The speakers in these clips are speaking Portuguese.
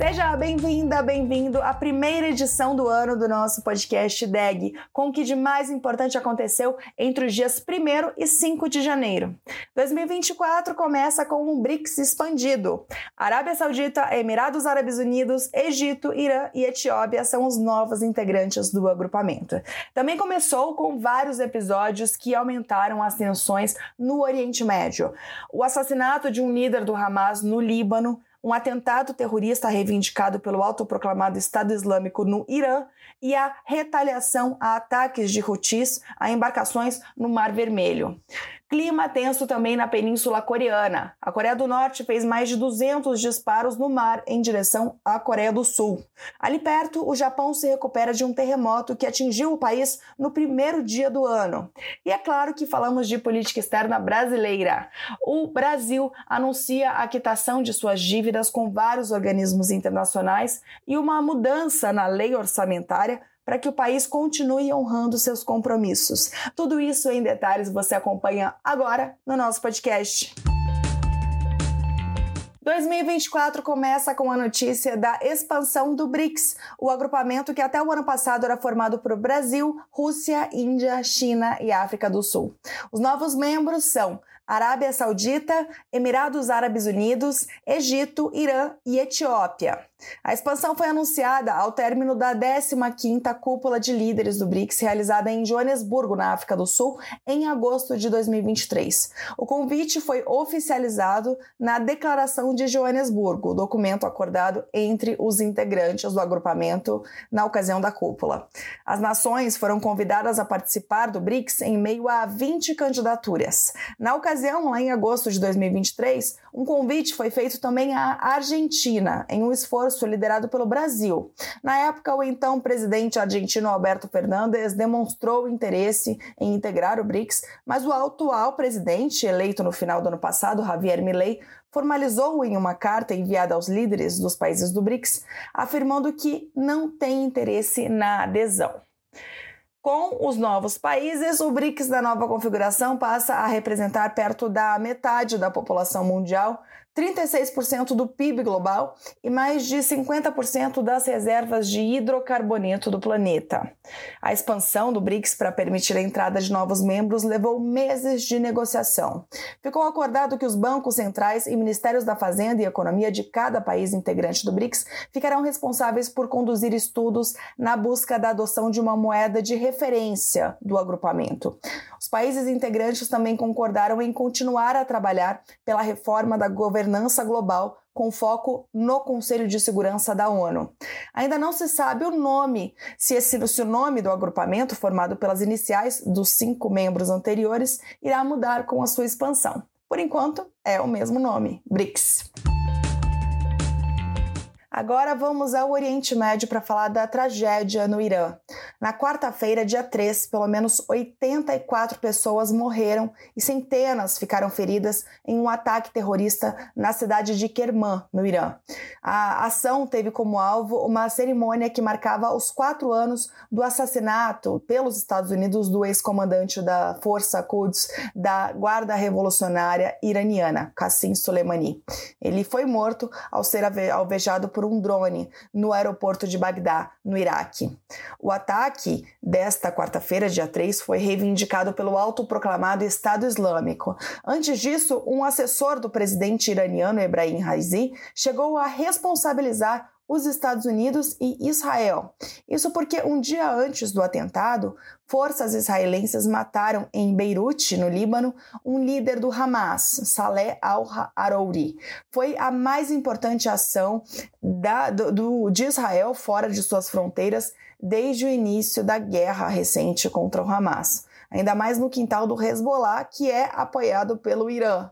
Seja bem-vinda, bem-vindo à primeira edição do ano do nosso podcast DEG, com o que de mais importante aconteceu entre os dias 1 e 5 de janeiro. 2024 começa com um BRICS expandido. Arábia Saudita, Emirados Árabes Unidos, Egito, Irã e Etiópia são os novos integrantes do agrupamento. Também começou com vários episódios que aumentaram as tensões no Oriente Médio. O assassinato de um líder do Hamas no Líbano, um atentado terrorista reivindicado pelo autoproclamado Estado Islâmico no Irã e a retaliação a ataques de Houthis a embarcações no Mar Vermelho. Clima tenso também na Península Coreana. A Coreia do Norte fez mais de 200 disparos no mar em direção à Coreia do Sul. Ali perto, o Japão se recupera de um terremoto que atingiu o país no primeiro dia do ano. E é claro que falamos de política externa brasileira. O Brasil anuncia a quitação de suas dívidas com vários organismos internacionais e uma mudança na lei orçamentária para que o país continue honrando seus compromissos. Tudo isso em detalhes você acompanha agora no nosso podcast. 2024 começa com a notícia da expansão do BRICS, o agrupamento que até o ano passado era formado por Brasil, Rússia, Índia, China e África do Sul. Os novos membros são Arábia Saudita, Emirados Árabes Unidos, Egito, Irã e Etiópia. A expansão foi anunciada ao término da 15ª Cúpula de Líderes do BRICS, realizada em Joanesburgo, na África do Sul, em agosto de 2023. O convite foi oficializado na Declaração de Joanesburgo, documento acordado entre os integrantes do agrupamento na ocasião da cúpula. As nações foram convidadas a participar do BRICS em meio a 20 candidaturas. Na ocasião, lá em agosto de 2023, um convite foi feito também à Argentina, em um esforço esforço liderado pelo Brasil. Na época, o então presidente argentino Alberto Fernandes demonstrou interesse em integrar o BRICS, mas o atual presidente, eleito no final do ano passado, Javier Milei, formalizou em uma carta enviada aos líderes dos países do BRICS, afirmando que não tem interesse na adesão. Com os novos países, o BRICS da nova configuração passa a representar perto da metade da população mundial, 36% do PIB global e mais de 50% das reservas de hidrocarboneto do planeta. A expansão do BRICS para permitir a entrada de novos membros levou meses de negociação. Ficou acordado que os bancos centrais e ministérios da Fazenda e Economia de cada país integrante do BRICS ficarão responsáveis por conduzir estudos na busca da adoção de uma moeda de referência do agrupamento. Os países integrantes também concordaram em continuar a trabalhar pela reforma da governança global com foco no Conselho de Segurança da ONU. Ainda não se sabe o nome, se, esse, se o nome do agrupamento, formado pelas iniciais dos cinco membros anteriores, irá mudar com a sua expansão. Por enquanto, é o mesmo nome, BRICS. Agora vamos ao Oriente Médio para falar da tragédia no Irã. Na quarta-feira, dia 3, pelo menos 84 pessoas morreram e centenas ficaram feridas em um ataque terrorista na cidade de Kerman, no Irã. A ação teve como alvo uma cerimônia que marcava os quatro anos do assassinato pelos Estados Unidos do ex-comandante da Força Quds da Guarda Revolucionária Iraniana, Qassim Soleimani. Ele foi morto ao ser alvejado por por um drone no aeroporto de Bagdá, no Iraque. O ataque desta quarta-feira, dia 3, foi reivindicado pelo autoproclamado Estado Islâmico. Antes disso, um assessor do presidente iraniano Ebrahim Raisi chegou a responsabilizar os Estados Unidos e Israel. Isso porque um dia antes do atentado, forças israelenses mataram em Beirute, no Líbano, um líder do Hamas, Saleh al-Arouri. Foi a mais importante ação da, do, de Israel fora de suas fronteiras desde o início da guerra recente contra o Hamas. Ainda mais no quintal do Hezbollah, que é apoiado pelo Irã.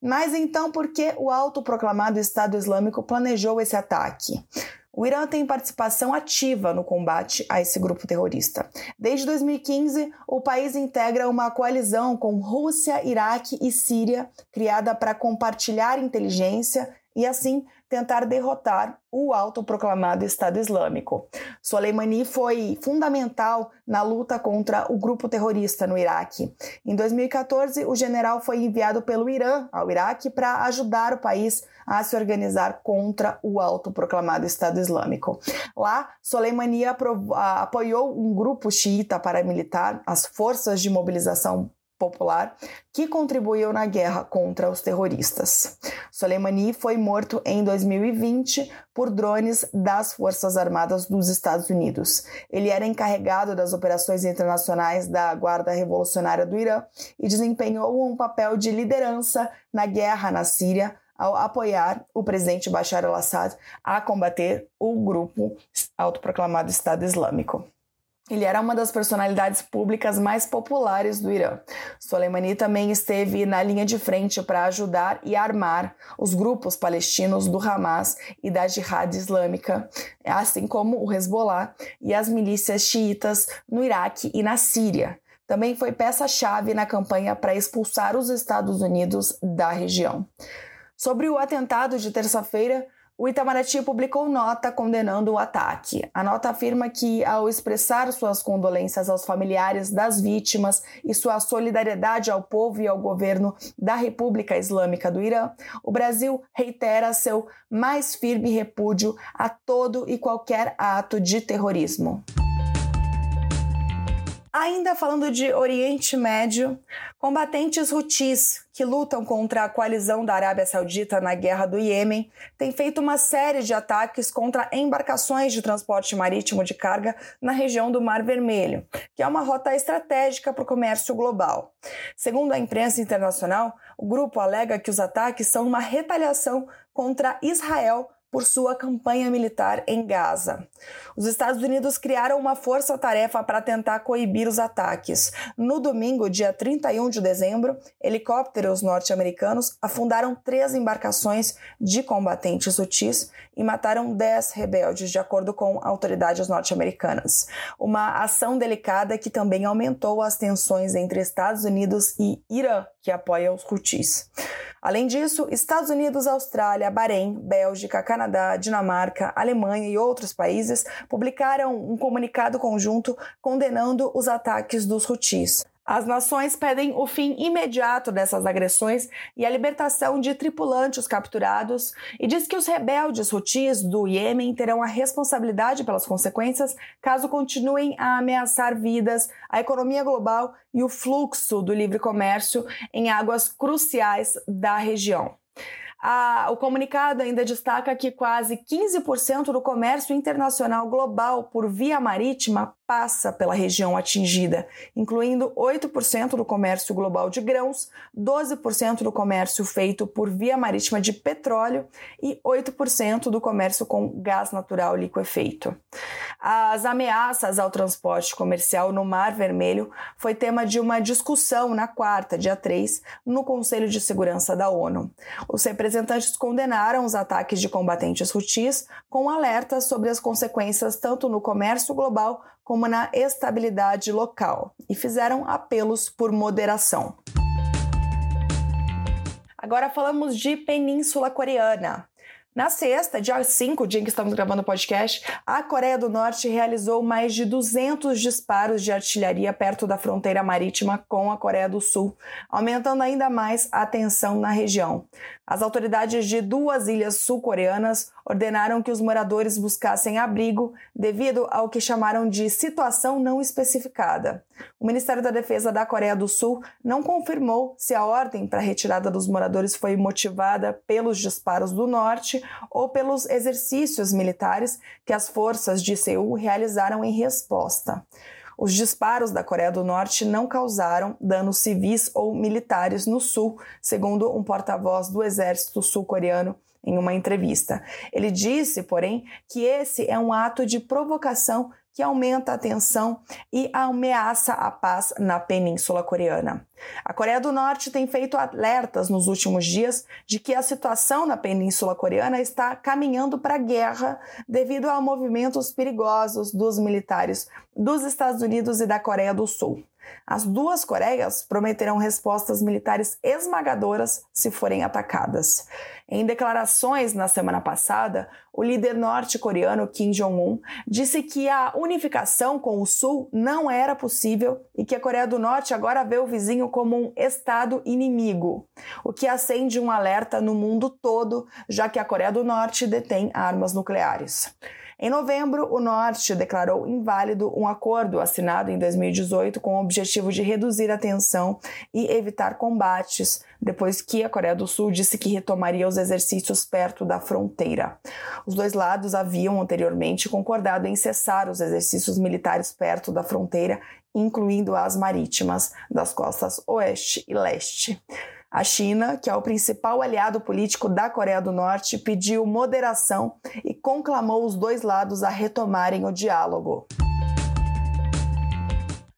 Mas então, por que o autoproclamado Estado Islâmico planejou esse ataque? O Irã tem participação ativa no combate a esse grupo terrorista. Desde 2015, o país integra uma coalizão com Rússia, Iraque e Síria, criada para compartilhar inteligência e assim tentar derrotar o autoproclamado Estado Islâmico. Soleimani foi fundamental na luta contra o grupo terrorista no Iraque. Em 2014, o general foi enviado pelo Irã ao Iraque para ajudar o país a se organizar contra o autoproclamado Estado Islâmico. Lá, Soleimani apoiou um grupo xiita paramilitar, as Forças de Mobilização popular que contribuiu na guerra contra os terroristas. Soleimani foi morto em 2020 por drones das Forças Armadas dos Estados Unidos. Ele era encarregado das operações internacionais da Guarda Revolucionária do Irã e desempenhou um papel de liderança na guerra na Síria ao apoiar o presidente Bashar al-Assad a combater o grupo autoproclamado Estado Islâmico. Ele era uma das personalidades públicas mais populares do Irã. Soleimani também esteve na linha de frente para ajudar e armar os grupos palestinos do Hamas e da Jihad Islâmica, assim como o Hezbollah e as milícias xiitas no Iraque e na Síria. Também foi peça-chave na campanha para expulsar os Estados Unidos da região. Sobre o atentado de terça-feira, o Itamaraty publicou nota condenando o ataque. A nota afirma que, ao expressar suas condolências aos familiares das vítimas e sua solidariedade ao povo e ao governo da República Islâmica do Irã, o Brasil reitera seu mais firme repúdio a todo e qualquer ato de terrorismo. Ainda falando de Oriente Médio, combatentes Houthis, que lutam contra a coalizão da Arábia Saudita na guerra do Iêmen, têm feito uma série de ataques contra embarcações de transporte marítimo de carga na região do Mar Vermelho, que é uma rota estratégica para o comércio global. Segundo a imprensa internacional, o grupo alega que os ataques são uma retaliação contra Israel por sua campanha militar em Gaza. Os Estados Unidos criaram uma força-tarefa para tentar coibir os ataques. No domingo, dia 31 de dezembro, helicópteros norte-americanos afundaram três embarcações de combatentes hutis e mataram dez rebeldes, de acordo com autoridades norte-americanas. Uma ação delicada que também aumentou as tensões entre Estados Unidos e Irã, que apoia os hutis. Além disso, Estados Unidos, Austrália, Bahrein, Bélgica, Canadá, Dinamarca, Alemanha e outros países publicaram um comunicado conjunto condenando os ataques dos Houthis. As nações pedem o fim imediato dessas agressões e a libertação de tripulantes capturados e diz que os rebeldes Houthis do Iêmen terão a responsabilidade pelas consequências caso continuem a ameaçar vidas, a economia global e o fluxo do livre comércio em águas cruciais da região. O comunicado ainda destaca que quase 15% do comércio internacional global por via marítima passa pela região atingida, incluindo 8% do comércio global de grãos, 12% do comércio feito por via marítima de petróleo e 8% do comércio com gás natural liquefeito. As ameaças ao transporte comercial no Mar Vermelho foi tema de uma discussão na quarta, dia 3, no Conselho de Segurança da ONU. Os representantes condenaram os ataques de combatentes rutis com alertas sobre as consequências tanto no comércio global como na estabilidade local e fizeram apelos por moderação. Agora falamos de Península Coreana. Na sexta, dia 5, dia em que estamos gravando o podcast, a Coreia do Norte realizou mais de 200 disparos de artilharia perto da fronteira marítima com a Coreia do Sul, aumentando ainda mais a tensão na região. As autoridades de duas ilhas sul-coreanas ordenaram que os moradores buscassem abrigo devido ao que chamaram de situação não especificada. O Ministério da Defesa da Coreia do Sul não confirmou se a ordem para a retirada dos moradores foi motivada pelos disparos do norte ou pelos exercícios militares que as forças de Seul realizaram em resposta. Os disparos da Coreia do Norte não causaram danos civis ou militares no sul, segundo um porta-voz do exército sul-coreano em uma entrevista. Ele disse, porém, que esse é um ato de provocação que aumenta a tensão e ameaça a paz na Península Coreana. A Coreia do Norte tem feito alertas nos últimos dias de que a situação na Península Coreana está caminhando para a guerra devido a movimentos perigosos dos militares dos Estados Unidos e da Coreia do Sul. As duas Coreias prometerão respostas militares esmagadoras se forem atacadas. Em declarações na semana passada, o líder norte-coreano Kim Jong-un disse que a unificação com o Sul não era possível e que a Coreia do Norte agora vê o vizinho como um estado inimigo, o que acende um alerta no mundo todo, já que a Coreia do Norte detém armas nucleares. Em novembro, o Norte declarou inválido um acordo assinado em 2018 com o objetivo de reduzir a tensão e evitar combates, depois que a Coreia do Sul disse que retomaria os exercícios perto da fronteira. Os dois lados haviam anteriormente concordado em cessar os exercícios militares perto da fronteira, incluindo as marítimas das costas oeste e leste. A China, que é o principal aliado político da Coreia do Norte, pediu moderação e conclamou os dois lados a retomarem o diálogo.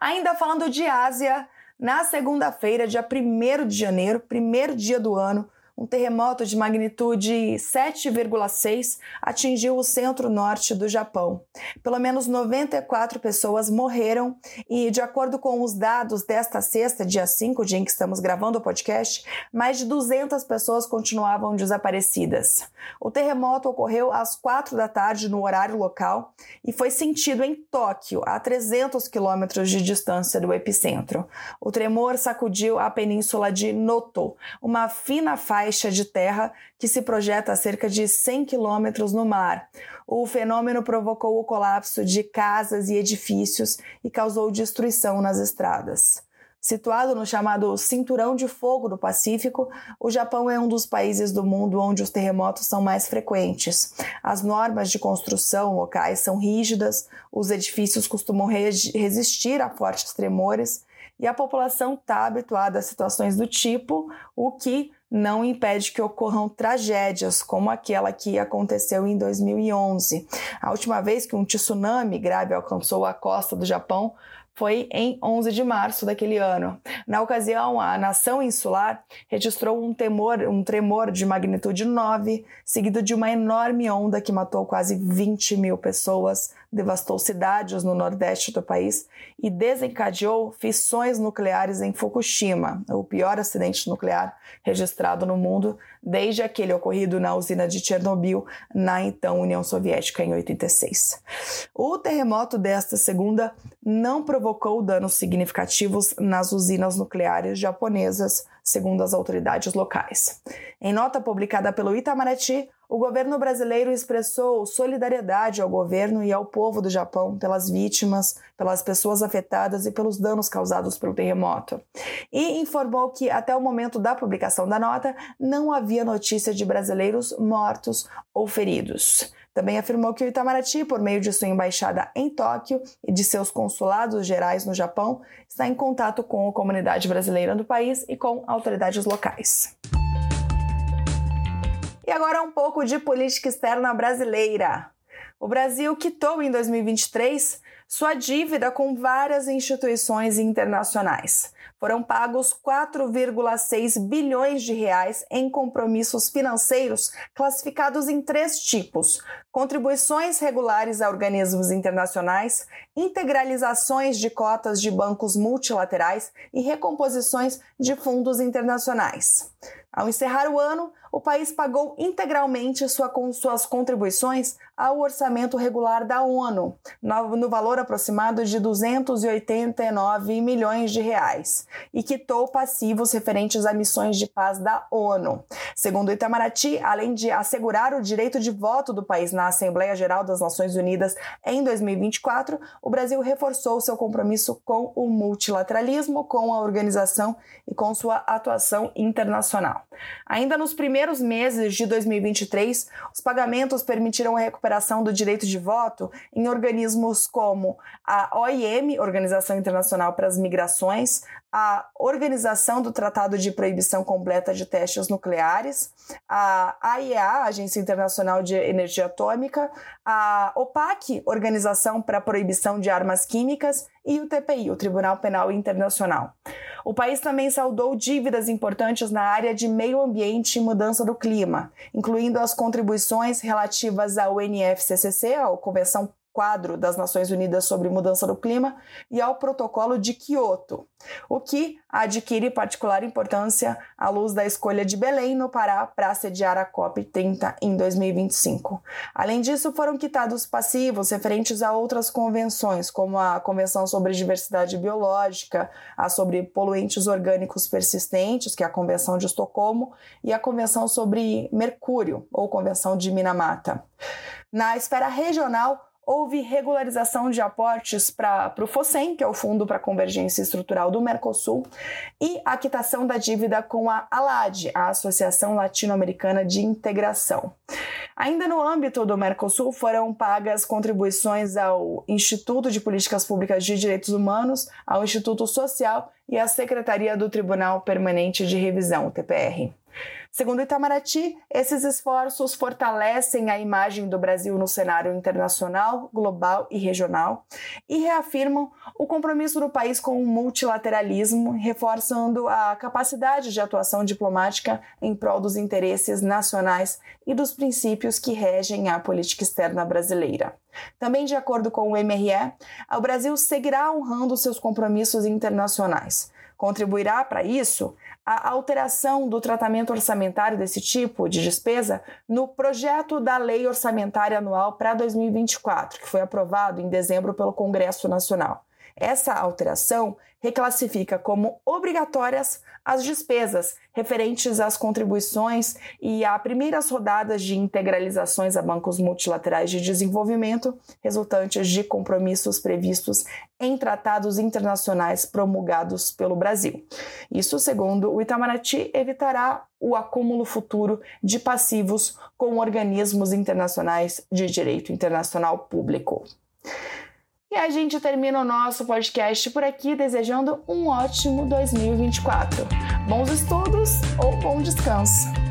Ainda falando de Ásia, na segunda-feira, dia 1 de janeiro, primeiro dia do ano, um terremoto de magnitude 7,6 atingiu o centro-norte do Japão. Pelo menos 94 pessoas morreram e, de acordo com os dados desta sexta, dia 5, dia em que estamos gravando o podcast, mais de 200 pessoas continuavam desaparecidas. O terremoto ocorreu às 4 da tarde no horário local e foi sentido em Tóquio, a 300 quilômetros de distância do epicentro. O tremor sacudiu a península de Noto, uma fina faixa faixa de terra que se projeta a cerca de 100 quilômetros no mar. O fenômeno provocou o colapso de casas e edifícios e causou destruição nas estradas. Situado no chamado Cinturão de Fogo do Pacífico, o Japão é um dos países do mundo onde os terremotos são mais frequentes. As normas de construção locais são rígidas, os edifícios costumam resistir a fortes tremores e a população está habituada a situações do tipo, o que não impede que ocorram tragédias como aquela que aconteceu em 2011. A última vez que um tsunami grave alcançou a costa do Japão foi em 11 de março daquele ano. Na ocasião, a nação insular registrou um, temor, um tremor de magnitude 9, seguido de uma enorme onda que matou quase 20 mil pessoas, devastou cidades no nordeste do país e desencadeou fissões nucleares em Fukushima, o pior acidente nuclear registrado no mundo desde aquele ocorrido na usina de Chernobyl, na então União Soviética, em 86. O terremoto desta segunda não provocou danos significativos nas usinas nucleares japonesas, segundo as autoridades locais. Em nota publicada pelo Itamaraty, o governo brasileiro expressou solidariedade ao governo e ao povo do Japão pelas vítimas, pelas pessoas afetadas e pelos danos causados pelo terremoto. E informou que, até o momento da publicação da nota, não havia notícia de brasileiros mortos ou feridos. Também afirmou que o Itamaraty, por meio de sua embaixada em Tóquio e de seus consulados gerais no Japão, está em contato com a comunidade brasileira do país e com autoridades locais. E agora um pouco de política externa brasileira. O Brasil quitou em 2023 sua dívida com várias instituições internacionais. Foram pagos 4,6 bilhões de reais em compromissos financeiros classificados em três tipos: contribuições regulares a organismos internacionais, integralizações de cotas de bancos multilaterais e recomposições de fundos internacionais. Ao encerrar o ano, o país pagou integralmente sua, suas contribuições ao orçamento regular da ONU, no, valor aproximado de 289 milhões de reais, e quitou passivos referentes a missões de paz da ONU. Segundo Itamaraty, além de assegurar o direito de voto do país na Assembleia Geral das Nações Unidas em 2024, o Brasil reforçou seu compromisso com o multilateralismo, com a organização e com sua atuação internacional. Ainda nos primeiros meses de 2023, os pagamentos permitiram a recuperação do direito de voto em organismos como a OIM, Organização Internacional para as Migrações, a Organização do Tratado de Proibição Completa de Testes Nucleares, a AIEA, Agência Internacional de Energia Atômica, a OPAC, Organização para a Proibição de Armas Químicas, e o TPI, o Tribunal Penal Internacional. O país também saudou dívidas importantes na área de meio ambiente e mudança do clima, incluindo as contribuições relativas ao NFCCC, a Convenção quadro das Nações Unidas sobre Mudança do Clima e ao Protocolo de Quioto, o que adquire particular importância à luz da escolha de Belém, no Pará, para sediar a COP30 em 2025. Além disso, foram quitados passivos referentes a outras convenções, como a Convenção sobre Diversidade Biológica, a sobre poluentes orgânicos persistentes, que é a Convenção de Estocolmo, e a Convenção sobre Mercúrio, ou Convenção de Minamata. Na esfera regional, houve regularização de aportes para o FOSEM, que é o Fundo para a Convergência Estrutural do Mercosul, e a quitação da dívida com a ALAD, a Associação Latino-Americana de Integração. Ainda no âmbito do Mercosul, foram pagas contribuições ao Instituto de Políticas Públicas de Direitos Humanos, ao Instituto Social e à Secretaria do Tribunal Permanente de Revisão, TPR. Segundo Itamaraty, esses esforços fortalecem a imagem do Brasil no cenário internacional, global e regional e reafirmam o compromisso do país com o multilateralismo, reforçando a capacidade de atuação diplomática em prol dos interesses nacionais e dos princípios que regem a política externa brasileira. Também de acordo com o MRE, o Brasil seguirá honrando seus compromissos internacionais. Contribuirá para isso a alteração do tratamento orçamentário desse tipo de despesa no projeto da Lei Orçamentária Anual para 2024, que foi aprovado em dezembro pelo Congresso Nacional. Essa alteração reclassifica como obrigatórias as despesas referentes às contribuições e a primeiras rodadas de integralizações a bancos multilaterais de desenvolvimento, resultantes de compromissos previstos em tratados internacionais promulgados pelo Brasil. Isso, segundo o Itamaraty, evitará o acúmulo futuro de passivos com organismos internacionais de direito internacional público. E a gente termina o nosso podcast por aqui desejando um ótimo 2024. Bons estudos ou bom descanso!